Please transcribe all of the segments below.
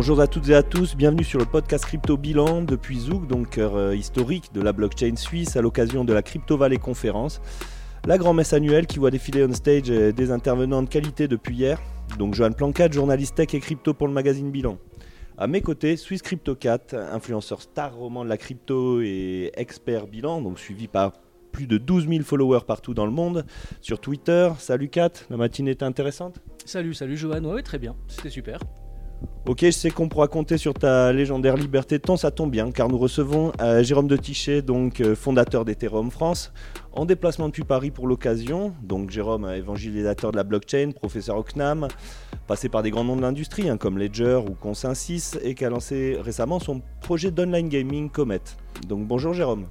Bonjour à toutes et à tous, bienvenue sur le podcast Crypto Bilan depuis Zouk, donc euh, historique de la blockchain suisse à l'occasion de la Crypto Valley Conférence. La grand-messe annuelle qui voit défiler on stage euh, des intervenants de qualité depuis hier. Donc Johan Plancat, journaliste tech et crypto pour le magazine Bilan. À mes côtés, Swiss Crypto Cat, influenceur star roman de la crypto et expert bilan, donc suivi par plus de 12 000 followers partout dans le monde. Sur Twitter, salut Kat, la matinée était intéressante? Salut, salut Johan, ouais, très bien, c'était super. Ok, je sais qu'on pourra compter sur ta légendaire liberté temps, ça tombe bien, car nous recevons euh, Jérôme de Tichet, donc euh, fondateur d'Ethereum France, en déplacement depuis Paris pour l'occasion. Donc Jérôme, évangélisateur de la blockchain, professeur au CNAM, passé par des grands noms de l'industrie, hein, comme Ledger ou Consensus, et qui a lancé récemment son projet d'online gaming Comet. Donc bonjour Jérôme.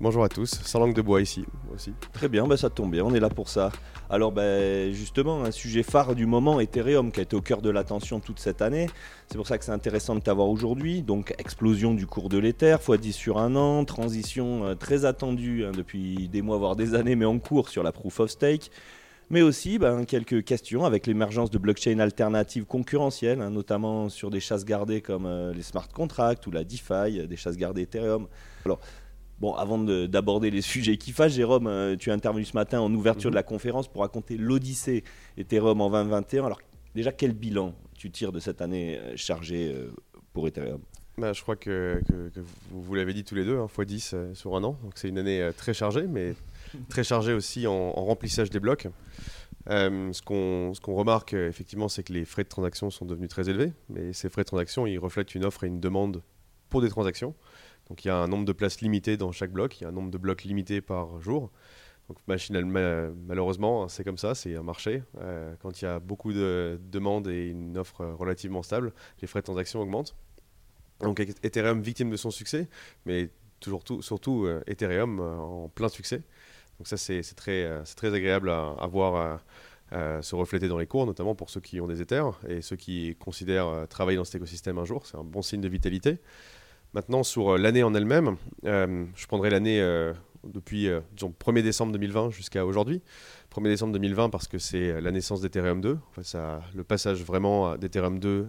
Bonjour à tous, sans langue de bois ici aussi. Très bien, bah ça tombe bien, on est là pour ça. Alors bah, justement, un sujet phare du moment, Ethereum, qui a été au cœur de l'attention toute cette année. C'est pour ça que c'est intéressant de t'avoir aujourd'hui. Donc explosion du cours de l'Ether, x10 sur un an, transition euh, très attendue hein, depuis des mois, voire des années, mais en cours sur la Proof of Stake mais aussi ben, quelques questions avec l'émergence de blockchains alternatives concurrentielles, hein, notamment sur des chasses gardées comme euh, les smart contracts ou la DeFi, des chasses gardées Ethereum. Alors, Bon, avant d'aborder les sujets qui fâchent, Jérôme, euh, tu es intervenu ce matin en ouverture de la mhm. conférence pour raconter l'Odyssée Ethereum en 2021. Alors, déjà, quel bilan tu tires de cette année euh, chargée euh, pour Ethereum bah, je crois que, vous, l'avez dit tous les deux, hein, x10 sur un an. Donc c'est une année très chargée, mais très chargée aussi en, remplissage des blocs. ce qu'on remarque effectivement, c'est que les frais de transaction sont devenus très élevés, mais ces frais de transaction, ils reflètent une offre et une demande pour des transactions. Donc il y a un nombre de places limité dans chaque bloc, il y a un nombre de blocs limité par jour. Donc malheureusement, c'est comme ça, c'est un marché. Euh, quand il y a beaucoup de demandes et une offre relativement stable, les frais de transaction augmentent. Donc Ethereum victime de son succès, mais toujours surtout euh, Ethereum euh, en plein succès. Donc ça c'est très agréable à, voir se refléter dans les cours, notamment pour ceux qui ont des Ethers et ceux qui considèrent travailler dans cet écosystème un jour. C'est un bon signe de vitalité. Maintenant, sur euh, l'année en elle-même, euh, je prendrai l'année euh, depuis disons, 1er décembre 2020 jusqu'à aujourd'hui. 1er décembre 2020 parce que c'est la naissance d'Ethereum 2, enfin, ça, le passage vraiment d'Ethereum 2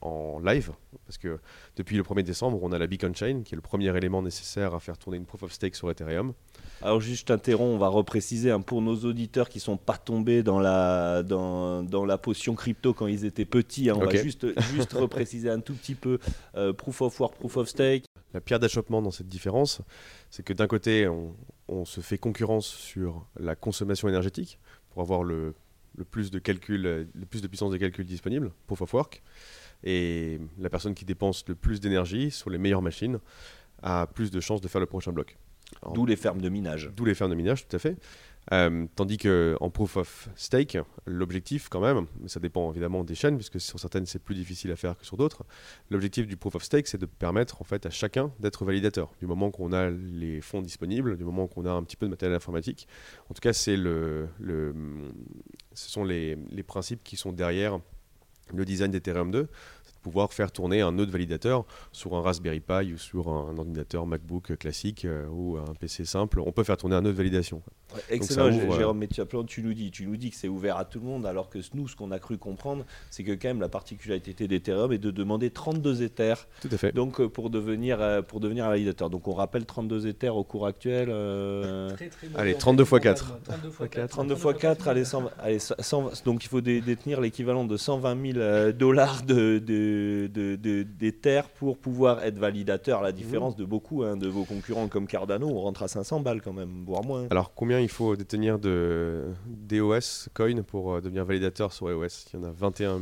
en live, parce que depuis le 1er décembre, on a la Beacon Chain, qui est le premier élément nécessaire à faire tourner une proof of stake sur Ethereum. Alors juste, je t'interromps, on va repréciser hein, pour nos auditeurs qui sont pas tombés dans la, dans, dans la potion crypto quand ils étaient petits. Hein, on va juste, juste repréciser un tout petit peu euh, Proof of Work, Proof of Stake. La pierre d'achoppement dans cette différence, c'est que d'un côté, on, on, se fait concurrence sur la consommation énergétique pour avoir le, le plus de calcul, le plus de puissance de calcul disponible, Proof of Work. Et la personne qui dépense le plus d'énergie sur les meilleures machines a plus de chances de faire le prochain bloc. D'où les fermes de minage. D'où les fermes de minage, tout à fait. Euh, tandis qu'en proof of stake, l'objectif quand même, ça dépend évidemment des chaînes, puisque sur certaines c'est plus difficile à faire que sur d'autres, l'objectif du proof of stake c'est de permettre en fait à chacun d'être validateur. Du moment qu'on a les fonds disponibles, du moment qu'on a un petit peu de matériel informatique, en tout cas c'est le, ce sont les, principes qui sont derrière le design d'Ethereum 2 pouvoir faire tourner un nœud validateur sur un Raspberry Pi ou sur un ordinateur MacBook classique euh, ou un PC simple. On peut faire tourner un nœud de validation. Excellent, Jérôme, mais tu, nous dis, tu nous dis que c'est ouvert à tout le monde, alors que nous, ce qu'on a cru comprendre, c'est que quand même la particularité d'Ethereum est de demander 32 Ethers. Tout à fait. Donc euh, pour devenir, euh, pour devenir un validateur. Donc on rappelle 32 Ethers au cours actuel. allez, 32 x 4. 32 x 4, allez, 100, allez donc il faut détenir l'équivalent de 120 000 dollars de des terres pour pouvoir être validateur, à la différence de beaucoup hein, de vos concurrents comme Cardano, on rentre à 500 balles quand même, voire moins. Alors combien il faut détenir de DOS coin pour euh, devenir validateur sur EOS Il y en a 21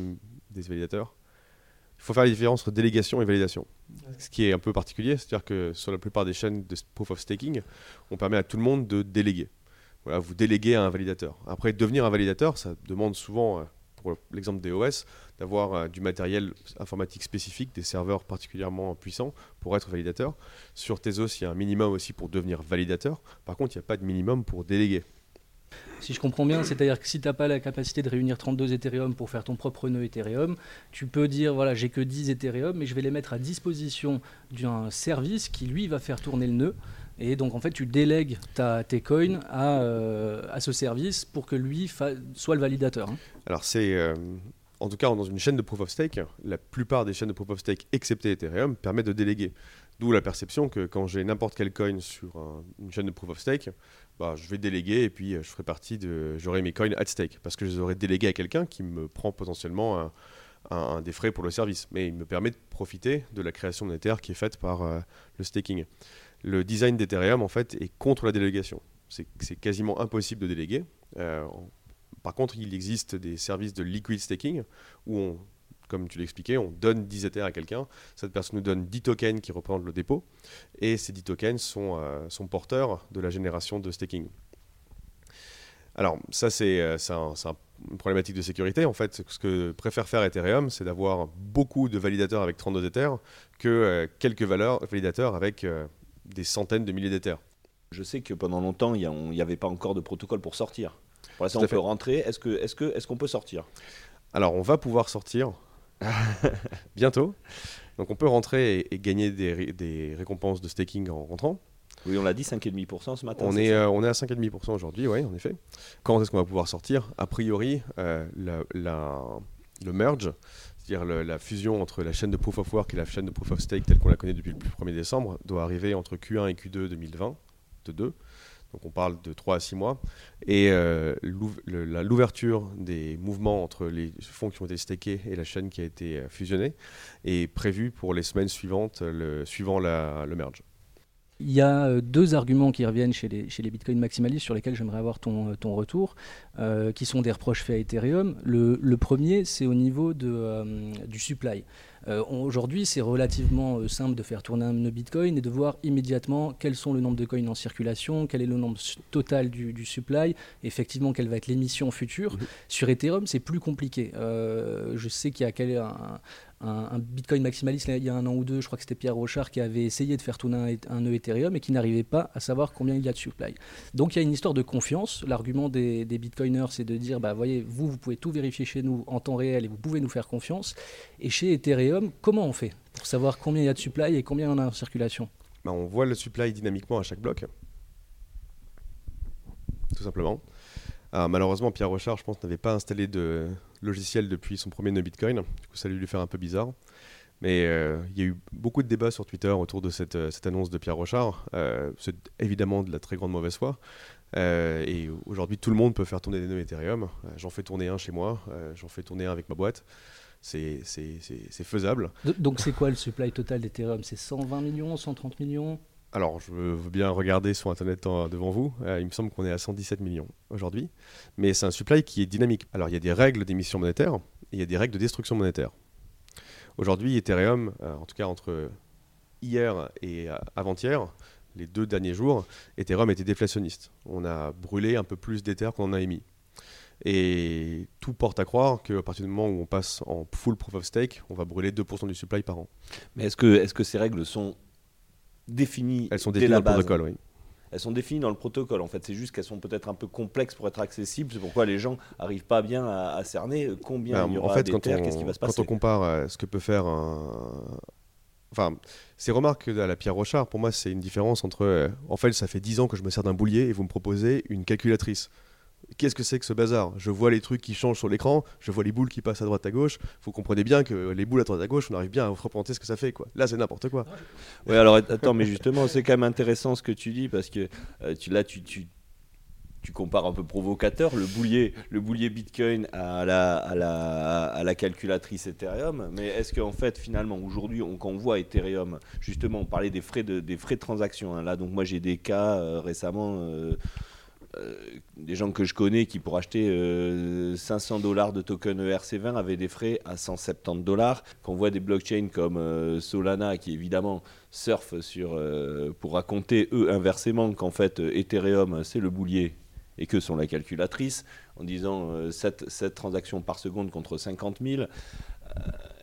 des validateurs. Il faut faire la différence entre délégation et validation. Ce qui est un peu particulier, c'est-à-dire que sur la plupart des chaînes de proof of staking, on permet à tout le monde de déléguer. Voilà, vous déléguez à un validateur. Après, devenir un validateur, ça demande souvent, euh, pour l'exemple DOS, d'avoir euh, du matériel informatique spécifique, des serveurs particulièrement puissants pour être validateur. Sur Tezos, il y a un minimum aussi pour devenir validateur. Par contre, il n'y a pas de minimum pour déléguer. Si je comprends bien, c'est-à-dire que si tu n'as pas la capacité de réunir 32 Ethereum pour faire ton propre nœud Ethereum, tu peux dire voilà, j'ai que 10 Ethereum, mais je vais les mettre à disposition d'un service qui lui va faire tourner le nœud. Et donc en fait, tu délègues ta, tes coins à, euh, à ce service pour que lui soit le validateur. Hein. Alors c'est euh, en tout cas dans une chaîne de proof of stake, la plupart des chaînes de proof of stake, excepté Ethereum, permettent de déléguer. D'où la perception que quand j'ai n'importe quel coin sur une chaîne de proof of stake, bah, je vais déléguer et puis je ferai partie de, j'aurai mes coins at stake parce que je les aurai délégués à quelqu'un qui me prend potentiellement un, des frais pour le service, mais il me permet de profiter de la création d'Ether qui est faite par euh, le staking. Le design d'Ethereum en fait est contre la délégation. C'est quasiment impossible de déléguer. Euh, par contre, il existe des services de liquid staking où comme tu l'expliquais, on donne 10 Ethers à quelqu'un, cette personne nous donne 10 tokens qui représentent le dépôt, et ces 10 tokens sont, euh, sont porteurs de la génération de staking. Alors, ça, c'est euh, une problématique de sécurité. En fait, ce que préfère faire Ethereum, c'est d'avoir beaucoup de validateurs avec 32 Ethers que quelques valeurs, validateurs avec des centaines de milliers d'Ethers. Je sais que pendant longtemps, il n'y avait pas encore de protocole pour sortir. Pour l'instant, on peut rentrer. Est-ce qu'on est que, est qu'on peut sortir? Alors, on va pouvoir sortir bientôt. Donc on peut rentrer et, gagner des, récompenses de staking en rentrant. Oui, on l'a dit, 5,5% ce matin. On est, euh, on est à 5,5% aujourd'hui, oui, en effet. Quand est-ce qu'on va pouvoir sortir? A priori, euh, le merge, c'est-à-dire la fusion entre la chaîne de Proof of Work et la chaîne de Proof of Stake telle qu'on la connaît depuis le 1er décembre, doit arriver entre Q1 et Q2 2020, de 2. Donc on parle de 3 à 6 mois. Et euh, l'ouverture des mouvements entre les fonds qui ont été stakés et la chaîne qui a été euh, fusionnée est prévue pour les semaines suivantes, suivant le merge. Il y a euh, deux arguments qui reviennent chez les, chez les bitcoins maximalistes sur lesquels j'aimerais avoir ton, ton retour, qui sont des reproches faits à Ethereum. Le, le premier, c'est au niveau de, du supply. Euh, aujourd'hui, c'est relativement euh, simple de faire tourner un nœud Bitcoin et de voir immédiatement quels sont le nombre de coins en circulation, quel est le nombre total du, supply, effectivement quelle va être l'émission future. Mhm. Sur Ethereum, c'est plus compliqué. Euh, je sais qu'il y a quel, un, un, Bitcoin maximaliste il y a un an ou deux, je crois que c'était Pierre Rochard qui avait essayé de faire tourner un, nœud Ethereum et qui n'arrivait pas à savoir combien il y a de supply. Donc il y a une histoire de confiance. L'argument des, Bitcoiners, c'est de dire, bah voyez, vous, pouvez tout vérifier chez nous en temps réel et vous pouvez nous faire confiance. Et chez Ethereum, comment on fait pour savoir combien il y a de supply et combien on a en circulation? Bah, On voit le supply dynamiquement à chaque bloc, tout simplement. Malheureusement, Pierre Rochard, je pense, n'avait pas installé de logiciel depuis son premier nœud Bitcoin. Du coup, ça lui fait un peu bizarre. Mais euh, il y a eu beaucoup de débats sur Twitter autour de cette, euh, annonce de Pierre Rochard. Euh, c'est évidemment de la très grande mauvaise foi. et aujourd'hui, tout le monde peut faire tourner des nœuds Ethereum. j'en fais tourner un chez moi, j'en fais tourner un avec ma boîte. C'est faisable. Donc, c'est quoi le supply total d'Ethereum? C'est 120 millions, 130 millions? Alors, je veux bien regarder sur Internet devant vous. Euh, il me semble qu'on est à 117 millions aujourd'hui. Mais c'est un supply qui est dynamique. Alors, il y a des règles d'émission monétaire et il y a des règles de destruction monétaire. Aujourd'hui, Ethereum, euh, en tout cas entre hier et euh, avant-hier, les deux derniers jours, Ethereum était déflationniste. On a brûlé un peu plus d'Ether qu'on en a émis. Et tout porte à croire qu'à partir du moment où on passe en full proof of stake, on va brûler 2% du supply par an. Mais est -ce que ces règles sont définies. Elles sont définies dans le protocole, oui. Elles sont définies dans le protocole. En fait, c'est juste qu'elles sont peut-être un peu complexes pour être accessibles. C'est pourquoi les gens n'arrivent pas bien à, cerner combien ben, il y aura en fait, qu'est-ce qui va se passer. Quand on compare euh, ce que peut faire un, enfin, ces remarques à la Pierre Rochard, pour moi, c'est une différence entre. Euh, en fait, ça fait 10 ans que je me sers d'un boulier et vous me proposez une calculatrice qu'est-ce que c'est que ce bazar? Je vois les trucs qui changent sur l'écran, je vois les boules qui passent à droite à gauche. Vous comprenez bien que les boules à droite à gauche, on arrive bien à vous représenter ce que ça fait. Quoi. Là, c'est n'importe quoi. Oui, alors attends, mais justement, c'est quand même intéressant ce que tu dis parce que euh, là, tu, tu, tu, compares un peu provocateur le boulier, le boulier Bitcoin à la, à la, à la calculatrice Ethereum. Mais est-ce qu'en fait, finalement, aujourd'hui, on, quand on voit Ethereum, justement, on parlait des frais de, des frais de transaction. Hein. là, donc moi, j'ai des cas euh, récemment. Euh, des gens que je connais qui pour acheter 500 euh, dollars de token ERC20 avaient des frais à 170 dollars. Quand on voit des blockchains comme euh, Solana qui évidemment surfent sur, pour raconter eux inversement qu'en fait Ethereum c'est le boulier et que sont la calculatrice en disant 7, 7 transactions par seconde contre 50 000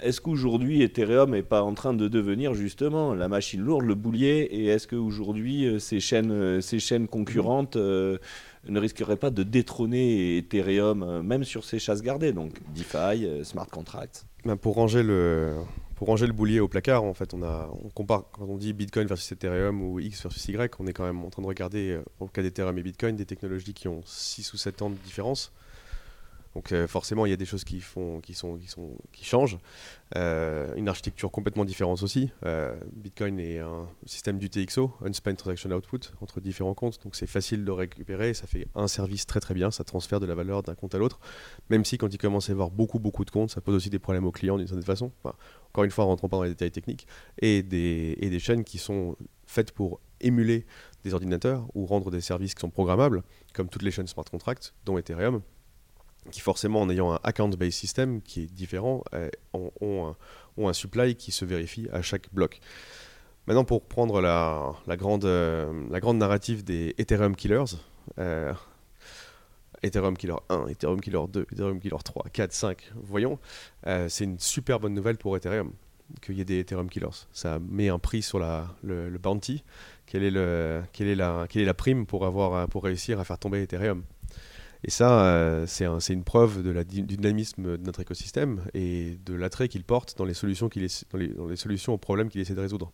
est-ce qu'aujourd'hui Ethereum n'est pas en train de devenir justement la machine lourde, le boulier? Et est-ce qu'aujourd'hui euh, ces chaînes, euh, ces chaînes concurrentes euh, ne risqueraient pas de détrôner Ethereum, même sur ces chasses gardées, donc DeFi, smart contracts. Ben, pour, ranger le, pour ranger le boulier au placard, en fait, on, a, on compare, quand on dit Bitcoin versus Ethereum ou X versus Y, on est quand même en train de regarder, au cas d'Ethereum et Bitcoin, des technologies qui ont 6 ou 7 ans de différence. Donc euh, forcément, il y a des choses qui, changent. Euh, une architecture complètement différente aussi. Euh, Bitcoin est un système d'UTXO, Unspent Transaction Output, entre différents comptes. Donc c'est facile de récupérer, ça fait un service très très bien, ça transfère de la valeur d'un compte à l'autre. Même si quand il commence à y avoir beaucoup beaucoup de comptes, ça pose aussi des problèmes aux clients d'une certaine façon. encore une fois, en rentrant pas dans les détails techniques. Et des chaînes qui sont faites pour émuler des ordinateurs ou rendre des services qui sont programmables, comme toutes les chaînes smart contracts, dont Ethereum qui forcément en ayant un account-based system qui est différent, euh, ont, un, supply qui se vérifie à chaque bloc. Maintenant, pour prendre la, grande, euh, grande narrative des Ethereum Killers, euh, Ethereum Killer 1, Ethereum Killer 2, Ethereum Killer 3, 4, 5, voyons, c'est une super bonne nouvelle pour Ethereum qu'il y ait des Ethereum Killers. Ça met un prix sur le, bounty. Quelle est, la, prime pour réussir à faire tomber Ethereum? Et ça, euh, c'est une preuve de la, du dynamisme de notre écosystème et de l'attrait qu'il porte dans les, solutions dans, les, dans les solutions aux problèmes qu'il essaie de résoudre.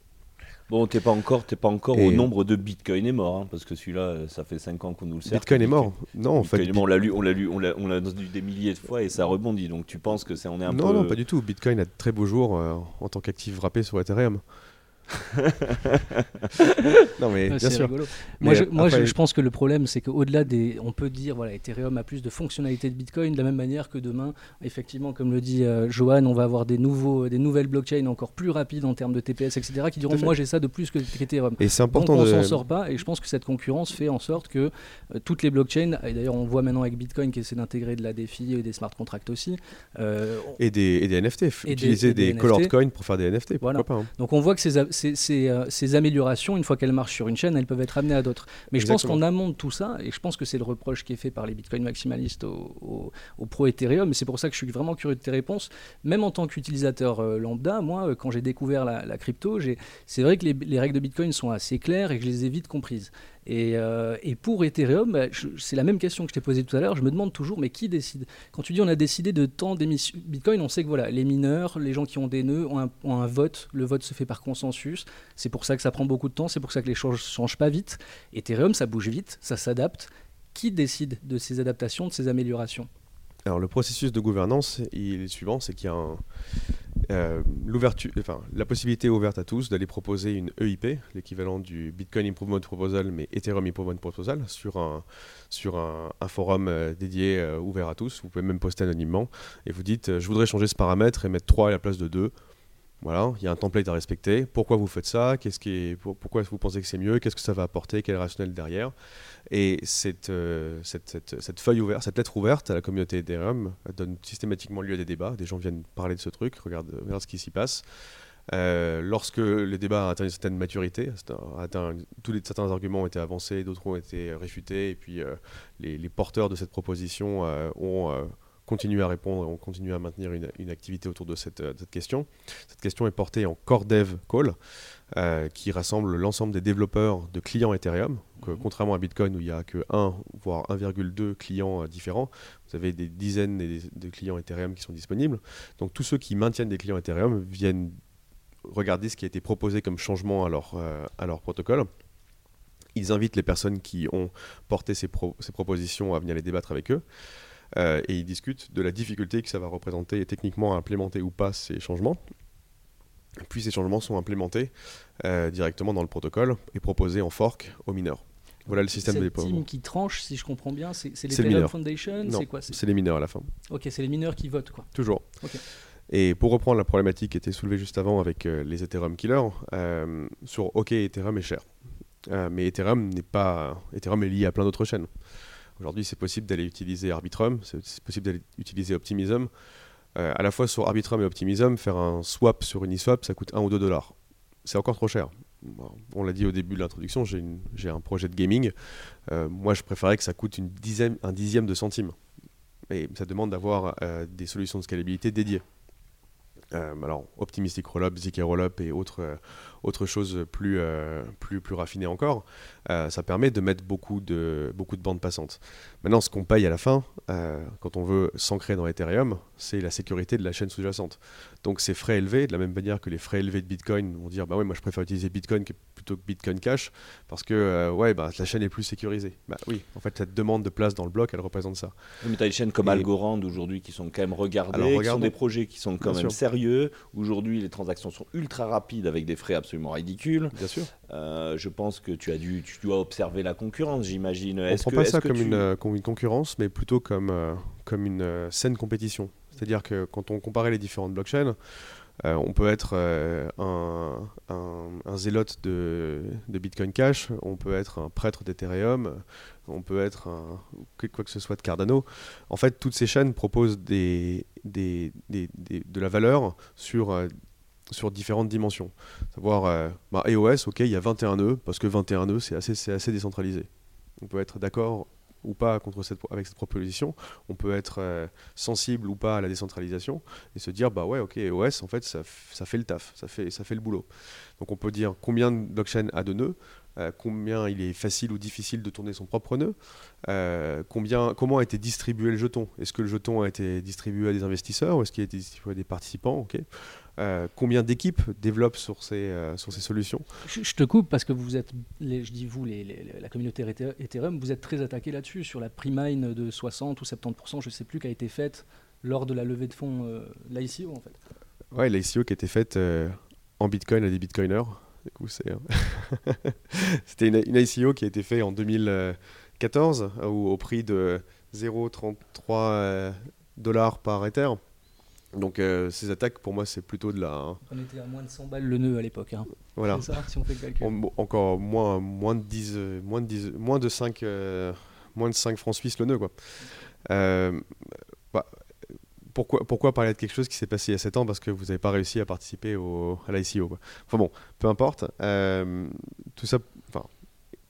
Bon, t'es pas encore, es pas encore au nombre de Bitcoin est mort, hein, parce que celui-là, ça fait 5 ans qu'on nous le sert. Bitcoin est mort Non, en fait. on l'a lu, on l'a lu, on l'a, lu des milliers de fois et ça rebondit. Donc tu penses que c'est on est un non, peu. Non, non, pas du tout. Bitcoin a de très beaux jours euh, en tant qu'actif wrappé sur Ethereum. non mais bien sûr. Moi, je, moi je, pense que le problème c'est qu'au-delà des, on peut dire voilà Ethereum a plus de fonctionnalités de Bitcoin de la même manière que demain, effectivement, comme le dit euh, Johan, on va avoir des nouveaux, des nouvelles blockchains encore plus rapides en termes de TPS, etc. qui diront moi j'ai ça de plus que Ethereum. Et c'est important. Donc on s'en sort pas et je pense que cette concurrence fait en sorte que euh, toutes les blockchains et d'ailleurs on voit maintenant avec Bitcoin qui essaie d'intégrer de la DeFi et des smart contracts aussi. Euh, et, des, et des NFT, utiliser des, des, colored coins pour faire des NFT. Voilà. Pas, hein. Donc on voit que ces, ces, ces améliorations, une fois qu'elles marchent sur une chaîne, elles peuvent être amenées à d'autres. Mais je pense qu'en amont de tout ça, et je pense que c'est le reproche qui est fait par les bitcoins maximalistes au, pro Ethereum, et c'est pour ça que je suis vraiment curieux de tes réponses, même en tant qu'utilisateur euh, lambda, moi, euh, quand j'ai découvert la, crypto, c'est vrai que les, les, règles de bitcoin sont assez claires et que je les ai vite comprises. Euh, et, pour Ethereum, bah, c'est la même question que je t'ai posée tout à l'heure. Je me demande toujours, mais qui décide? Quand tu dis on a décidé de tant d'émissions Bitcoin, on sait que voilà, les mineurs, les gens qui ont des nœuds ont un, vote. Le vote se fait par consensus. C'est pour ça que ça prend beaucoup de temps. C'est pour ça que les choses ne changent pas vite. Ethereum, ça bouge vite, ça s'adapte. Qui décide de ces adaptations, de ces améliorations? Alors le processus de gouvernance, il est suivant, c'est qu'il y a un euh, enfin, la possibilité ouverte à tous d'aller proposer une EIP, l'équivalent du Bitcoin Improvement Proposal, mais Ethereum Improvement Proposal, sur un, sur un, forum euh, dédié euh, ouvert à tous. Vous pouvez même poster anonymement et vous dites je voudrais changer ce paramètre et mettre 3 à la place de 2. Voilà, il y a un template à respecter. Pourquoi vous faites ça? Qu'est-ce qui est, Pourquoi vous pensez que c'est mieux? Qu'est-ce que ça va apporter? Quel est le rationnel derrière? Et cette, euh, feuille ouverte, cette lettre ouverte à la communauté Ethereum donne systématiquement lieu à des débats. Des gens viennent parler de ce truc, regarde, regarde ce qui s'y passe. Euh, lorsque les débats atteignent une certaine maturité, tous les, certains arguments ont été avancés, d'autres ont été réfutés, et puis euh, les, les, porteurs de cette proposition ont continue à répondre et on continue à maintenir une, activité autour de cette, euh, cette, question. Cette question est portée en Core Dev Call, euh, qui rassemble l'ensemble des développeurs de clients Ethereum. Mhm. Contrairement à Bitcoin où il n'y a que 1, voire 1,2 clients euh, différents, vous avez des dizaines de clients Ethereum qui sont disponibles. Donc tous ceux qui maintiennent des clients Ethereum viennent regarder ce qui a été proposé comme changement à leur, à leur protocole. Ils invitent les personnes qui ont porté ces, ces propositions à venir les débattre avec eux. Euh, et ils discutent de la difficulté que ça va représenter techniquement à implémenter ou pas ces changements. Puis ces changements sont implémentés euh, directement dans le protocole et proposés en fork aux mineurs. Voilà le système de déploiement. team qui tranche, si je comprends bien, c'est les Foundation C'est quoi C'est les mineurs à la fin. Ok, c'est les mineurs qui votent quoi. Toujours. Et pour reprendre la problématique qui était soulevée juste avant avec euh, les Ethereum killers, sur OK, Ethereum est cher. mais Ethereum n'est pas. Ethereum est lié à plein d'autres chaînes. Aujourd'hui, c'est possible d'aller utiliser Arbitrum, c'est possible d'aller utiliser Optimism. Euh, à la fois sur Arbitrum et Optimism, faire un swap sur Uniswap, ça coûte 1 ou 2 dollars. C'est encore trop cher. on l'a dit au début de l'introduction, j'ai un projet de gaming. Euh, moi, je préférais que ça coûte un dixième de centime. Et ça demande d'avoir euh, des solutions de scalabilité dédiées. alors, Optimistic Rollup, ZK Rollup et autres, autre chose plus, euh, plus, plus raffinée encore, euh, ça permet de mettre beaucoup de, beaucoup de bandes passantes. Maintenant, ce qu'on paye à la fin, euh, quand on veut s'ancrer dans Ethereum, c'est la sécurité de la chaîne sous-jacente. Donc ces frais élevés, de la même manière que les frais élevés de Bitcoin vont dire, bah ouais, moi je préfère utiliser Bitcoin plutôt que Bitcoin Cash, parce que ouais, bah, la chaîne est plus sécurisée. Bah oui, en fait, cette demande de place dans le bloc, elle représente ça. mais tu as des chaînes comme Algorand aujourd'hui qui sont quand même regardées, qui sont des projets qui sont quand même sérieux. Aujourd'hui, les transactions sont ultra rapides avec des frais absolument ridicule. Bien sûr. Euh, je pense que tu as dû, tu dois observer la concurrence, j'imagine. On ne prend pas ça comme, une, euh, une, concurrence, mais plutôt comme, euh, comme une saine compétition. C'est-à-dire que quand on comparait les différentes blockchains, on peut être un, un, zélote de, de, Bitcoin Cash, on peut être un prêtre d'Ethereum, on peut être un, quoi que ce soit de Cardano. En fait, toutes ces chaînes proposent des, des, des, de la valeur sur sur différentes dimensions. Savoir, euh, bah, EOS, ok, il y a 21 nœuds, parce que 21 nœuds, c'est assez, décentralisé. On peut être d'accord ou pas contre avec cette proposition, on peut être euh, sensible ou pas à la décentralisation et se dire, bah ouais, ok, EOS, en fait, ça, fait le taf, ça fait, ça fait le boulot. Donc on peut dire combien de blockchain a de nœuds, euh, combien il est facile ou difficile de tourner son propre nœud, combien, comment a été distribué le jeton? Est-ce que le jeton a été distribué à des investisseurs ou est-ce qu'il a été distribué à des participants? Ok euh, combien d'équipes développent sur ces, euh, sur ces solutions je, te coupe parce que vous êtes, je dis vous, les, la communauté Ethereum, vous êtes très attaqué là-dessus, sur la pre-mine de 60 ou 70%, je ne sais plus, qui a été faite lors de la levée de fonds, euh, l'ICO en fait. Ouais, l'ICO qui a été faite en Bitcoin à des Bitcoiners. C'était une, ICO qui a été faite en 2014 au, au prix de 0,33 dollars par Ether. Donc euh, ces attaques, pour moi, c'est plutôt de la. Hein. On était à moins de 100 balles le nœud à l'époque. Hein. Voilà. C'est ça, si on fait le calcul. encore moins, moins, de 10, euh, moins, de 10, moins, de 5, euh, moins de 5 francs suisses le nœud. Quoi. Bah, pourquoi, pourquoi parler de quelque chose qui s'est passé il y a 7 ans Parce que vous n'avez pas réussi à participer au, à l'ICO. Enfin bon, peu importe. tout ça.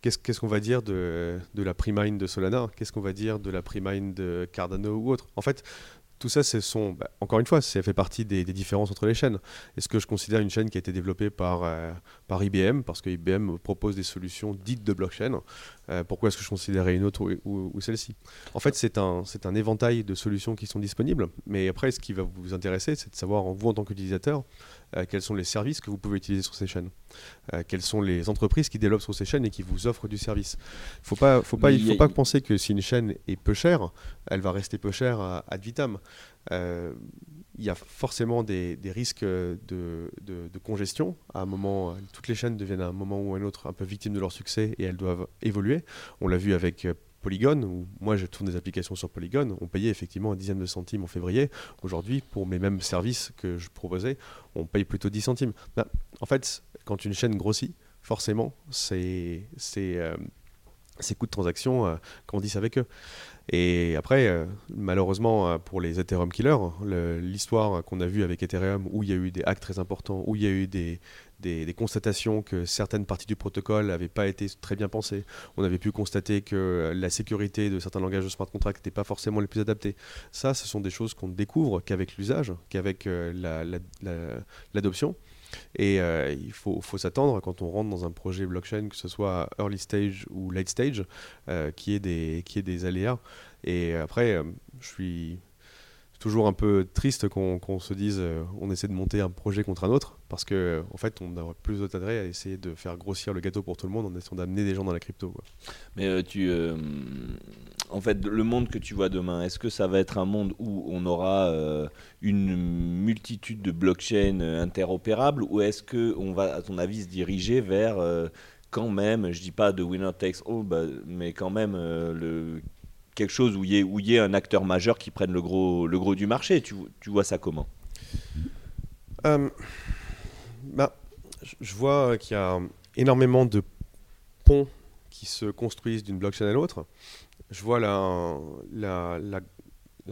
Qu'est-ce qu'on va dire de, de la pre-mine de Solana? Qu'est-ce qu'on va dire de la pre-mine de Cardano ou autre? En fait, tout ça, c'est son, bah, encore une fois, ça fait partie des, différences entre les chaînes. Est-ce que je considère une chaîne qui a été développée par, euh, par IBM, parce que IBM propose des solutions dites de blockchain euh, Pourquoi est-ce que je considérais une autre ou, celle-ci? En fait, c'est un, c'est un éventail de solutions qui sont disponibles. Mais après, ce qui va vous intéresser, c'est de savoir, vous en tant qu'utilisateur, euh, quels sont les services que vous pouvez utiliser sur ces chaînes, euh, quelles sont les entreprises qui développent sur ces chaînes et qui vous offrent du service. Faut pas, faut pas, il ne faut pas penser que si une chaîne est peu chère, elle va rester peu chère ad vitam. Euh, il y a forcément des, risques de, de, congestion. À un moment, toutes les chaînes deviennent à un moment ou à un autre un peu victimes de leur succès et elles doivent évoluer. On l'a vu avec Polygon, où moi je tourne des applications sur Polygon, on payait effectivement un dixième de centime en février. Aujourd'hui, pour mes mêmes services que je proposais, on paye plutôt 10 centimes. Bah, en fait, quand une chaîne grossit, forcément, c'est, euh, ces coûts de transaction euh, grandissent avec eux. Et après, euh, malheureusement, pour les Ethereum killers, l'histoire qu'on a vue avec Ethereum, où il y a eu des hacks très importants, où il y a eu des, des, constatations que certaines parties du protocole n'avaient pas été très bien pensées. On avait pu constater que la sécurité de certains langages de smart contract n'était pas forcément les plus adaptés. Ça, ce sont des choses qu'on découvre qu'avec l'usage, qu'avec euh, l'adoption. Et euh, il faut, s'attendre quand on rentre dans un projet blockchain, que ce soit early stage ou late stage, euh, qui est des, qui est des aléas. Et après, je suis toujours un peu triste qu'on se dise euh, on essaie de monter un projet contre un autre parce que euh, en fait on a plus d'intérêt à essayer de faire grossir le gâteau pour tout le monde en essayant d'amener des gens dans la crypto. Mais euh, tu, en fait, le monde que tu vois demain, est-ce que ça va être un monde où on aura une multitude de blockchains interopérables ou est-ce que on va, à ton avis, se diriger vers quand même, je dis pas de winner takes all, bah, mais quand même quelque chose où il y, ait, un acteur majeur qui prenne le gros, le gros du marché. Tu, vois ça comment? Euh, bah, Je vois qu'il y a énormément de ponts qui se construisent d'une blockchain à l'autre. Je vois la,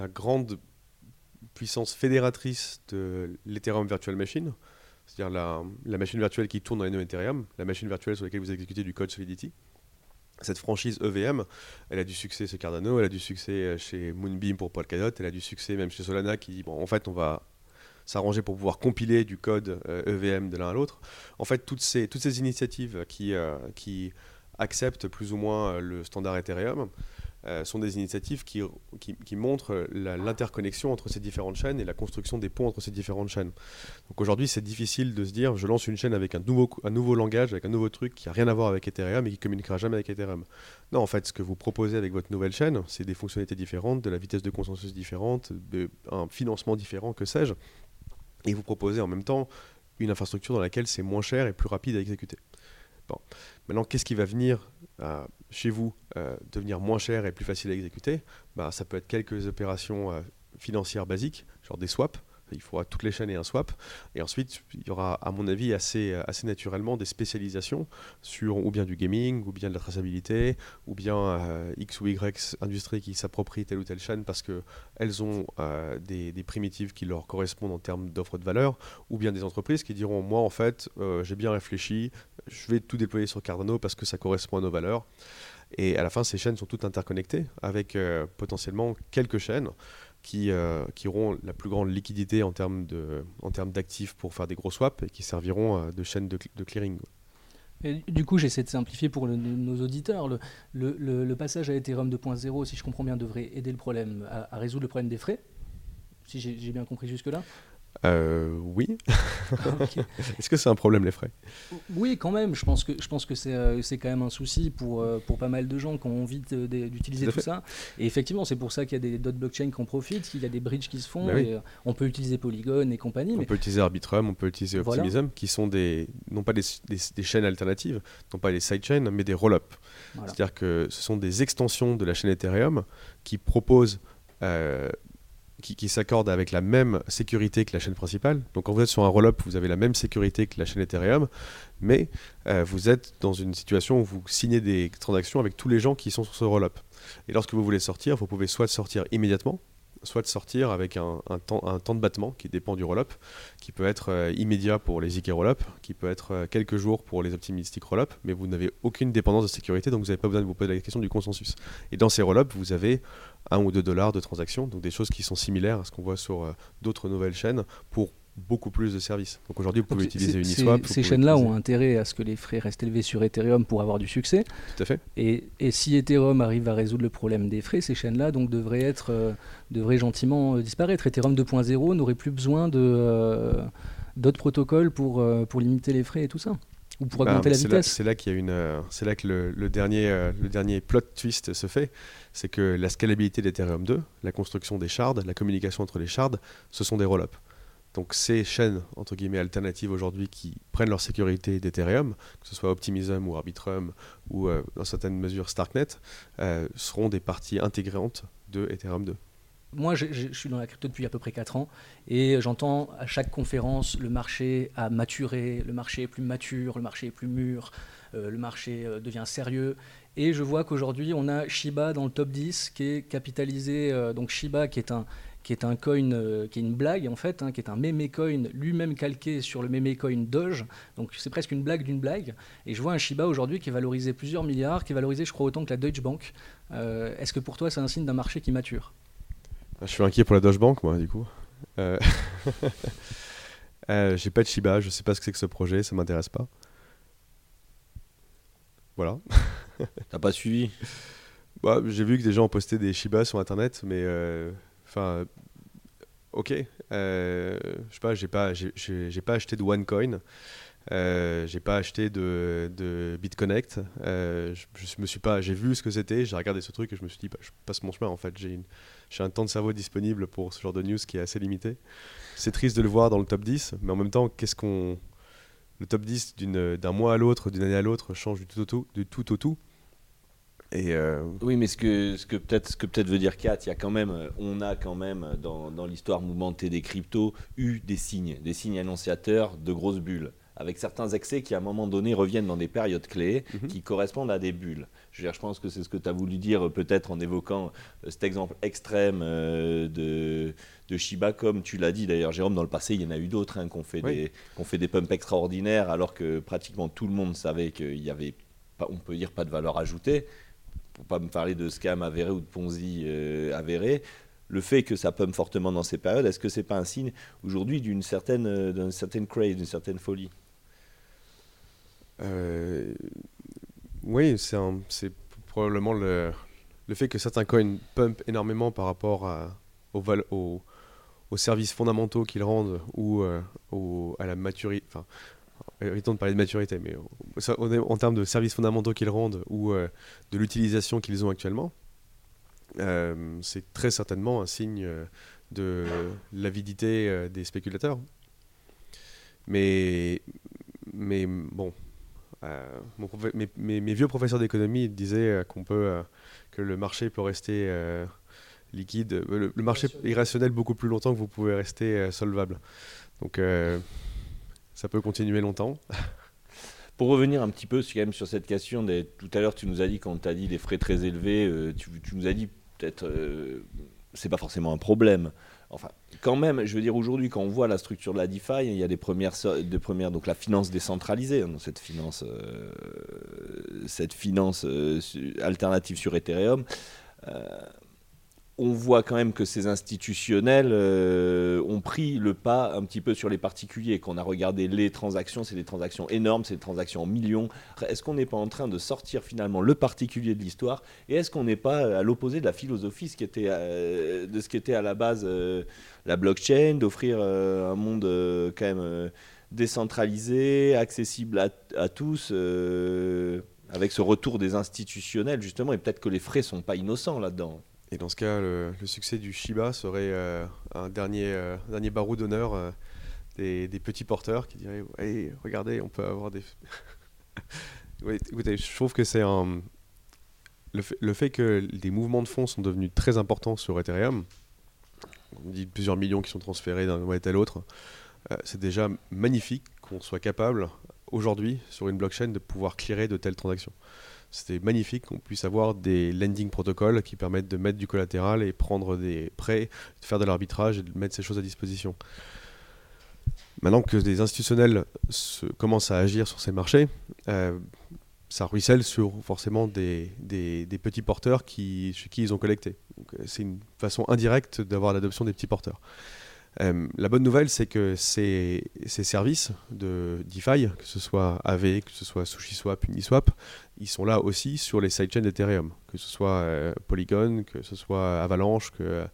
grande puissance fédératrice de l'Ethereum Virtual Machine, c'est-à-dire la, machine virtuelle qui tourne dans les nœuds Ethereum, la machine virtuelle sur laquelle vous exécutez du code Solidity cette franchise EVM, elle a du succès chez Cardano, elle a du succès chez Moonbeam pour Polkadot, elle a du succès même chez Solana qui dit bon en fait on va s'arranger pour pouvoir compiler du code EVM e de l'un à l'autre. En fait, toutes ces, toutes ces initiatives qui, qui acceptent plus ou moins le standard Ethereum, euh, sont des initiatives qui, montrent l'interconnexion entre ces différentes chaînes et la construction des ponts entre ces différentes chaînes. Donc aujourd'hui, c'est difficile de se dire je lance une chaîne avec un nouveau, un nouveau langage, avec un nouveau truc qui n'a rien à voir avec Ethereum et qui communiquera jamais avec Ethereum. Non, en fait, ce que vous proposez avec votre nouvelle chaîne, c'est des fonctionnalités différentes, de la vitesse de consensus différente, de, un financement différent, que sais-je. Et vous proposez en même temps une infrastructure dans laquelle c'est moins cher et plus rapide à exécuter. Bon. Maintenant, qu'est-ce qui va venir euh, chez vous euh, devenir moins cher et plus facile à exécuter? Bah, Ça peut être quelques opérations euh, financières basiques, genre des swaps, il faudra toutes les chaînes et un swap. Et ensuite, il y aura, à mon avis, assez, assez naturellement des spécialisations sur ou bien du gaming, ou bien de la traçabilité, ou bien X ou Y industrie qui s'approprie telle ou telle chaîne parce qu'elles ont des, des, primitives qui leur correspondent en termes d'offre de valeur, ou bien des entreprises qui diront Moi, en fait, j'ai bien réfléchi, je vais tout déployer sur Cardano parce que ça correspond à nos valeurs. Et à la fin, ces chaînes sont toutes interconnectées avec potentiellement quelques chaînes qui, euh, qui auront la plus grande liquidité en termes, d'actifs pour faire des gros swaps et qui serviront euh, de chaîne de, clearing. Et du coup, j'essaie de simplifier pour nos auditeurs. Le, le, passage à Ethereum 2.0, si je comprends bien, devrait aider le problème à, à résoudre le problème des frais, si j'ai bien compris jusque-là. Euh, oui. Est-ce que c'est un problème les frais? Oui, quand même. Je pense que je pense que c'est euh, quand même un souci pour euh, pour pas mal de gens qui ont envie d'utiliser tout, ça. Et effectivement, c'est pour ça qu'il y a d'autres blockchains qui en profitent, qu'il y a des bridges qui se font. Bah et, on peut utiliser Polygon et compagnie. On peut utiliser Arbitrum, on peut utiliser Optimism, qui sont des non pas des, des, chaînes alternatives, non pas des sidechains, mais des roll-up. C'est-à-dire que ce sont des extensions de la chaîne Ethereum qui proposent qui, s'accorde avec la même sécurité que la chaîne principale. Donc quand vous êtes sur un roll-up, vous avez la même sécurité que la chaîne Ethereum, mais euh, vous êtes dans une situation où vous signez des transactions avec tous les gens qui sont sur ce roll-up. Et lorsque vous voulez sortir, vous pouvez soit sortir immédiatement, soit sortir avec un, temps, un, temps, de battement qui dépend du roll-up, qui peut être euh, immédiat pour les ZK roll-up, qui peut être euh, quelques jours pour les optimistic roll-up, mais vous n'avez aucune dépendance de sécurité, donc vous n'avez pas besoin de vous poser la question du consensus. Et dans ces roll-up, vous avez un ou deux dollars de transaction, donc des choses qui sont similaires à ce qu'on voit sur euh, d'autres nouvelles chaînes pour beaucoup plus de services. Donc aujourd'hui, vous pouvez utiliser Uniswap. Ces chaînes-là ont intérêt à ce que les frais restent élevés sur Ethereum pour avoir du succès. Tout à fait. Et, et si Ethereum arrive à résoudre le problème des frais, ces chaînes-là donc devraient être euh, devraient gentiment euh, disparaître. Ethereum 2.0 n'aurait plus besoin de euh, d'autres protocoles pour pour limiter les frais et tout ça. Ou pour bah, augmenter la vitesse. C'est là, qu'il y a une, c'est là que le, le dernier, le dernier plot twist se fait, c'est que la scalabilité d'Ethereum 2, la construction des shards, la communication entre les shards, ce sont des roll-ups. Donc ces chaînes entre guillemets alternatives aujourd'hui qui prennent leur sécurité d'Ethereum, que ce soit Optimism ou Arbitrum ou euh, dans certaines mesures Starknet, euh, seront des parties intégrantes de Ethereum 2. Moi, je, suis dans la crypto depuis à peu près 4 ans et j'entends à chaque conférence le marché a maturé, le marché est plus mature, le marché est plus mûr, euh, le marché devient sérieux. Et je vois qu'aujourd'hui, on a Shiba dans le top 10 qui est capitalisé. donc Shiba qui est un, qui est un coin, euh, qui est une blague en fait, hein, qui est un meme coin lui-même calqué sur le meme coin Doge. Donc c'est presque une blague d'une blague. Et je vois un Shiba aujourd'hui qui est valorisé plusieurs milliards, qui est valorisé je crois autant que la Deutsche Bank. Euh, est-ce que pour toi c'est un signe d'un marché qui mature? Je suis inquiet pour la Deutsche Bank moi du coup. Euh... euh j'ai pas de Shiba, je sais pas ce que c'est que ce projet, ça m'intéresse pas. Voilà. T'as pas suivi? Bah, J'ai vu que des gens ont posté des Shiba sur internet, mais Enfin, ok. Euh, je sais pas, j'ai pas, j'ai pas acheté de OneCoin. Euh, j'ai pas acheté de, de BitConnect. Euh, je, me suis pas, j'ai vu ce que c'était, j'ai regardé ce truc et je me suis dit, bah, je passe mon chemin en fait. J'ai, un temps de cerveau disponible pour ce genre de news qui est assez limité. C'est triste de le voir dans le top 10, mais en même temps, qu'est-ce qu'on, le top 10 d'un mois à l'autre, d'une année à l'autre, change du tout au tout. Euh, oui, mais ce que, peut-être peut veut dire Kat, il y a quand même, on a quand même dans, dans l'histoire mouvementée des cryptos eu des signes, des signes annonciateurs de grosses bulles, avec certains excès qui à un moment donné reviennent dans des périodes clés mhm. qui correspondent à des bulles. Je, veux dire, je pense que c'est ce que tu as voulu dire peut-être en évoquant euh, cet exemple extrême euh, de, de Shiba, comme tu l'as dit d'ailleurs, Jérôme, dans le passé, il y en a eu d'autres hein, qui ont fait, des, fait des pumps extraordinaires alors que pratiquement tout le monde savait qu'il y avait, pas, on peut dire, pas de valeur ajoutée pour pas me parler de scam avéré ou de Ponzi euh, avéré. le fait que ça pump fortement dans ces périodes, est-ce que c'est pas un signe aujourd'hui d'une certaine, d'une certaine craze, d'une certaine folie? Oui, c'est probablement le, fait que certains coins pump énormément par rapport à, aux, aux, services fondamentaux qu'ils rendent ou au, à la maturité. Enfin, évitons de parler de maturité, mais en termes de services fondamentaux qu'ils rendent ou de l'utilisation qu'ils ont actuellement, euh, c'est très certainement un signe euh, de l'avidité euh, des spéculateurs. Mais, mais bon, mes, vieux professeurs d'économie disaient qu'on peut, que le marché peut rester liquide, le, marché irrationnel beaucoup plus longtemps que vous pouvez rester solvable. Donc ça peut continuer longtemps. Pour revenir un petit peu quand même sur cette question, des, tout à l'heure tu nous as dit, quand tu as dit des frais très élevés, tu, tu, nous as dit peut-être, euh, c'est pas forcément un problème. Enfin, quand même, je veux dire, aujourd'hui, quand on voit la structure de la DeFi, il y a des premières, premières donc la finance décentralisée, hein, cette finance, euh, cette finance euh, alternative sur Ethereum on voit quand même que ces institutionnels euh, ont pris le pas un petit peu sur les particuliers. Qu'on a regardé les transactions, c'est des transactions énormes, c'est des transactions en millions. Est-ce qu'on n'est pas en train de sortir finalement le particulier de l'histoire Et est-ce qu'on n'est pas à l'opposé de la philosophie qui était, euh, de ce qui était à la base euh, la blockchain, d'offrir un monde quand même décentralisé, accessible à, à tous avec ce retour des institutionnels justement, et peut-être que les frais sont pas innocents là-dedans. Et dans ce cas, le, succès du Shiba serait euh, un dernier, euh, dernier barreau d'honneur euh, des, petits porteurs qui diraient hey, regardez, on peut avoir des. écoutez, je trouve que c'est un. Le fait, le fait, que des mouvements de fonds sont devenus très importants sur Ethereum, on dit plusieurs millions qui sont transférés d'un wallet à l'autre, c'est déjà magnifique qu'on soit capable aujourd'hui sur une blockchain de pouvoir clearer de telles transactions. C'était magnifique qu'on puisse avoir des lending protocoles qui permettent de mettre du collatéral et prendre des prêts, de faire de l'arbitrage et de mettre ces choses à disposition. Maintenant que des institutionnels commencent à agir sur ces marchés, euh, ça ruisselle sur forcément des, des, petits porteurs qui, chez qui ils ont collecté. Euh, c'est une façon indirecte d'avoir l'adoption des petits porteurs. Euh, la bonne nouvelle, c'est que ces, ces, services de DeFi, que ce soit AV, que ce soit SushiSwap, Uniswap, ils sont là aussi sur les sidechains d'Ethereum, que ce soit euh, Polygon, que ce soit Avalanche, que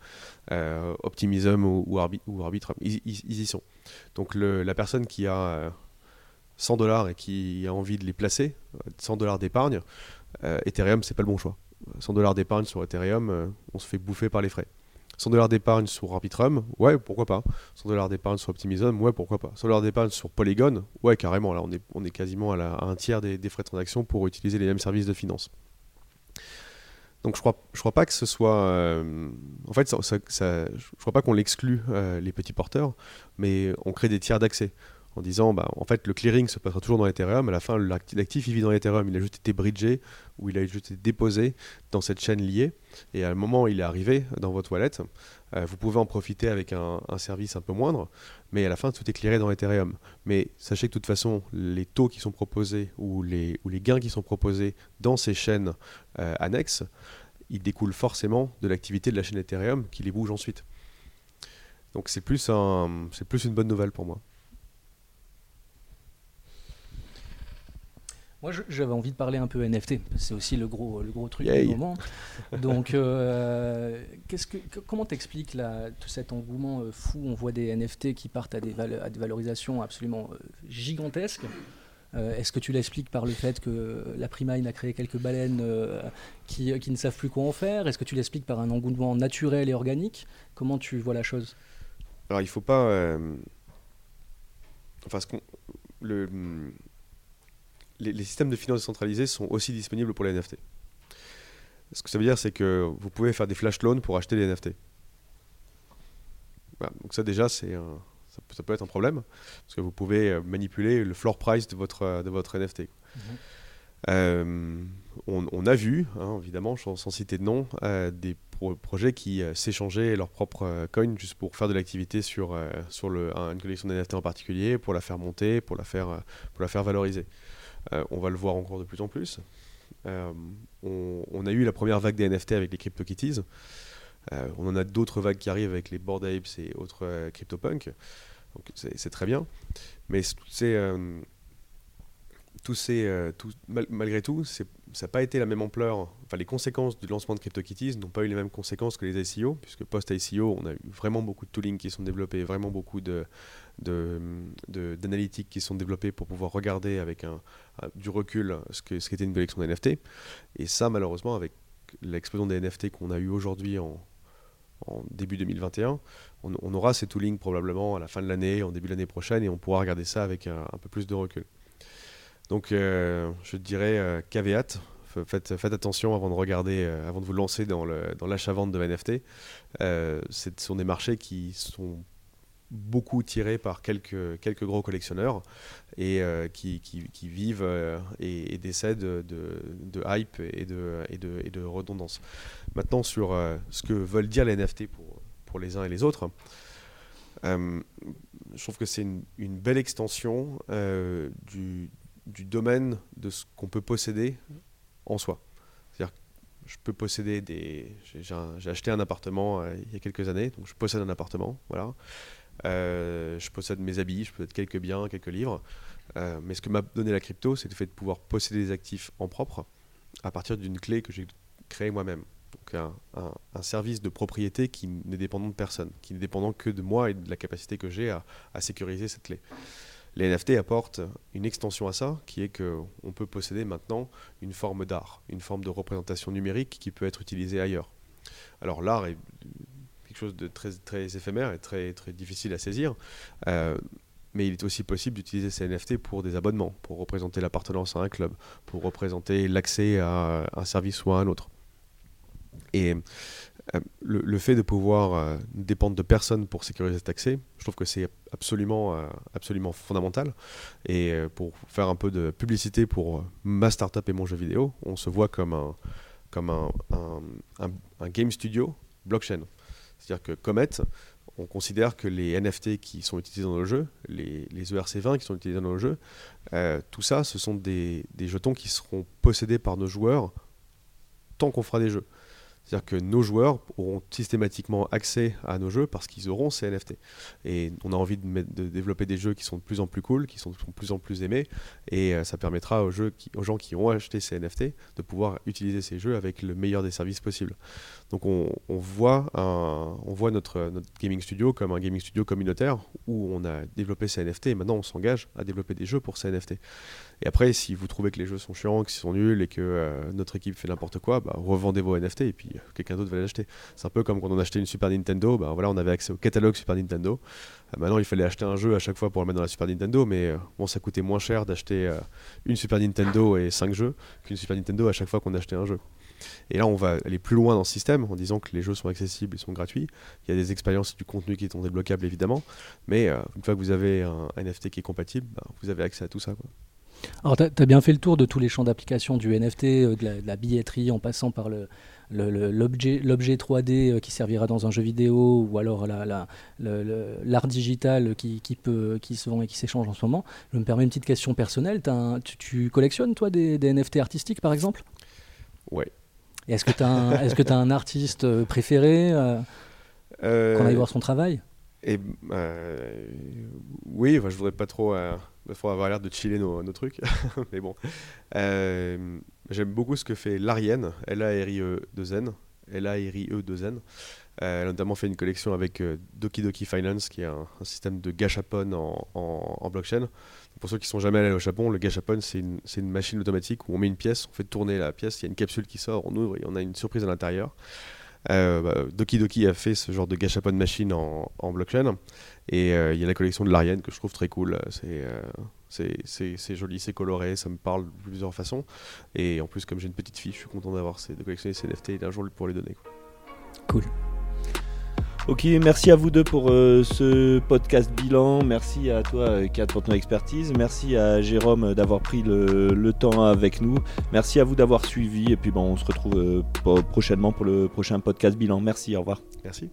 euh, Optimism ou, ou, Arbitrum, ils, y sont. Donc la personne qui a 100 dollars et qui a envie de les placer, 100 dollars d'épargne, Ethereum, c'est pas le bon choix. 100 dollars d'épargne sur Ethereum, on se fait bouffer par les frais. 100 dollars d'épargne sur Arbitrum, ouais, pourquoi pas. 100 dollars d'épargne sur Optimism, ouais, pourquoi pas. 100 dollars d'épargne sur Polygon, ouais, carrément. Là, on est, on est quasiment à, un tiers des, frais de transaction pour utiliser les mêmes services de finance. Donc je crois, je crois pas que ce soit. Euh, en fait, ça, je crois pas qu'on l'exclut euh, les petits porteurs, mais on crée des tiers d'accès en disant bah, en fait le clearing se passera toujours dans Ethereum, à la fin l'actif il vit dans Ethereum, il a juste été bridgé ou il a juste été déposé dans cette chaîne liée et à un moment il est arrivé dans votre wallet, euh, vous pouvez en profiter avec un, service un peu moindre, mais à la fin tout est clearé dans Ethereum. Mais sachez que de toute façon les taux qui sont proposés ou les, gains qui sont proposés dans ces chaînes euh, annexes, ils découlent forcément de l'activité de la chaîne Ethereum qui les bouge ensuite. Donc c'est plus une bonne nouvelle pour moi. Moi, j'avais envie de parler un peu NFT. C'est aussi le gros, le gros truc du moment. Donc, euh, qu'est-ce que, comment t'expliques tout cet engouement euh, fou? On voit des NFT qui partent à des, à des valorisations absolument euh, gigantesques. Est-ce que tu l'expliques par le fait que la Primine a créé quelques baleines qui, qui, ne savent plus quoi en faire? Est-ce que tu l'expliques par un engouement naturel et organique? Comment tu vois la chose? Alors, il faut pas. Enfin, ce le les, systèmes de finances décentralisés sont aussi disponibles pour les NFT. Ce que ça veut dire, c'est que vous pouvez faire des flash loans pour acheter des NFT. donc ça déjà, c'est ça, peut être un problème, parce que vous pouvez euh, manipuler le floor price de votre, euh, de votre NFT. Mhm. Euh, on, a vu, hein, évidemment, sans, citer de nom, des projets qui s'échangeaient leur propre coin juste pour faire de l'activité sur, sur le, une collection d'NFT en particulier, pour la faire monter, pour la faire, pour la faire valoriser. Euh, on va le voir encore de plus en plus. Euh, on, a eu la première vague des NFT avec les CryptoKitties. on en a d'autres vagues qui arrivent avec les Bored Apes et autres CryptoPunk. C'est très bien. Mais c'est euh, malgré tout, ça n'a pas été la même ampleur. Enfin, les conséquences du lancement de CryptoKitties n'ont pas eu les mêmes conséquences que les ICO, puisque post-ICO, on a eu vraiment beaucoup de tooling qui sont développés, vraiment beaucoup de, d'analytiques qui sont développées pour pouvoir regarder avec du recul ce, que, ce qu'était une collection d'NFT. Et ça, malheureusement, avec l'explosion des NFT qu'on a eu aujourd'hui en, début 2021, on, on, aura ces toolings probablement à la fin de l'année, en début de l'année prochaine, et on pourra regarder ça avec un peu plus de recul. Donc, euh, je dirais euh, caveat. Faites, attention avant de regarder, euh, avant de vous lancer dans l'achat-vente de NFT. ce sont des marchés qui sont beaucoup tirés par quelques, gros collectionneurs et qui, vivent et, décèdent de, hype et de, redondance. Maintenant, sur ce que veulent dire les NFT pour, les uns et les autres, je trouve que c'est une, belle extension du, du domaine de ce qu'on peut posséder en soi. C'est-à-dire je peux posséder des... J'ai acheté un appartement euh, il y a quelques années, donc je possède un appartement, voilà. Euh, je possède mes habits, je possède quelques biens, quelques livres. Euh, mais ce que m'a donné la crypto, c'est le fait de pouvoir posséder des actifs en propre à partir d'une clé que j'ai créée moi-même. Donc un, service de propriété qui n'est dépendant de personne, qui n'est dépendant que de moi et de la capacité que j'ai à sécuriser cette clé. Les NFT apportent une extension à ça, qui est qu'on peut posséder maintenant une forme d'art, une forme de représentation numérique qui peut être utilisée ailleurs. Alors l'art est quelque chose de très, très éphémère et très, très difficile à saisir, euh, mais il est aussi possible d'utiliser ces NFT pour des abonnements, pour représenter l'appartenance à un club, pour représenter l'accès à un service ou à un autre. Et euh, le, fait de pouvoir euh, dépendre de personne pour sécuriser cet accès, je trouve que c'est absolument, euh, absolument fondamental. Et pour faire un peu de publicité pour ma startup et mon jeu vidéo, on se voit comme un, comme un, un, game studio blockchain. C'est-à-dire que Comet, on considère que les NFT qui sont utilisés dans le jeu, les, les ERC20 qui sont utilisés dans le jeu, tout ça, ce sont des jetons qui seront possédés par nos joueurs tant qu'on fera des jeux. C'est-à-dire que nos joueurs auront systématiquement accès à nos jeux parce qu'ils auront ces NFT. Et on a envie de, développer des jeux qui sont de plus en plus cool, qui sont de plus en plus aimés, et euh, ça permettra aux gens qui ont acheté ces NFT de pouvoir utiliser ces jeux avec le meilleur des services possibles. Donc on, voit, notre gaming studio comme un gaming studio communautaire où on a développé ces NFT et maintenant on s'engage à développer des jeux pour ces NFT. Et après, si vous trouvez que les jeux sont chiants, qu'ils sont nuls et que euh, notre équipe fait n'importe quoi, bah, revendez vos NFT et puis euh, quelqu'un d'autre va les acheter. C'est un peu comme quand on achetait une Super Nintendo, bah, voilà, on avait accès au catalogue Super Nintendo. Euh, maintenant, il fallait acheter un jeu à chaque fois pour le mettre dans la Super Nintendo, mais bon, ça coûtait moins cher d'acheter une Super Nintendo et 5 jeux qu'une Super Nintendo à chaque fois qu'on achetait un jeu. Et là, on va aller plus loin dans le système en disant que les jeux sont accessibles et sont gratuits. Il y a des expériences et du contenu qui sont débloquables, évidemment. Mais une fois que vous avez un, NFT qui est compatible, bah, vous avez accès à tout ça. Quoi. Alors, tu as, bien fait le tour de tous les champs d'application du NFT, euh, de, la, billetterie, en passant par le, l'objet 3D euh, qui servira dans un jeu vidéo ou alors l'art digital qui, peut, qui se vend et qui s'échange en ce moment. Je me permets une petite question personnelle. tu, collectionnes, toi, des, NFT artistiques, par exemple? Ouais. Est-ce que tu as, est as, un artiste euh, préféré Qu'on aille voir son travail? et, Oui, je voudrais pas trop il faut avoir l'air de chiller nos, nos trucs. mais bon. Euh, j'aime beaucoup ce que fait Larienne, L-A-R-I-E de Zen. L-A-R-I-E de Zen. Euh, elle a notamment fait une collection avec euh, Doki Doki Finance, qui est un, système de gachapon en, blockchain. Pour ceux qui sont jamais allés au Japon, le gachapon, c'est une, machine automatique où on met une pièce, on fait tourner la pièce, il y a une capsule qui sort, on ouvre et on a une surprise à l'intérieur. Euh, bah, Doki Doki a fait ce genre de gachapon machine en, blockchain. Et il y a la collection de l'Ariane que je trouve très cool. C'est joli, c'est coloré, ça me parle de plusieurs façons. Et en plus, comme j'ai une petite fille, je suis content d'avoir de collectionner ces NFT et d'un jour pour les donner. Cool. Ok, merci à vous deux pour euh, ce podcast bilan. Merci à toi, euh, pour ton expertise. Merci à Jérôme d'avoir pris le, temps avec nous. Merci à vous d'avoir suivi. Et puis, bon, on se retrouve euh, prochainement pour le prochain podcast bilan. Merci, au revoir. Merci.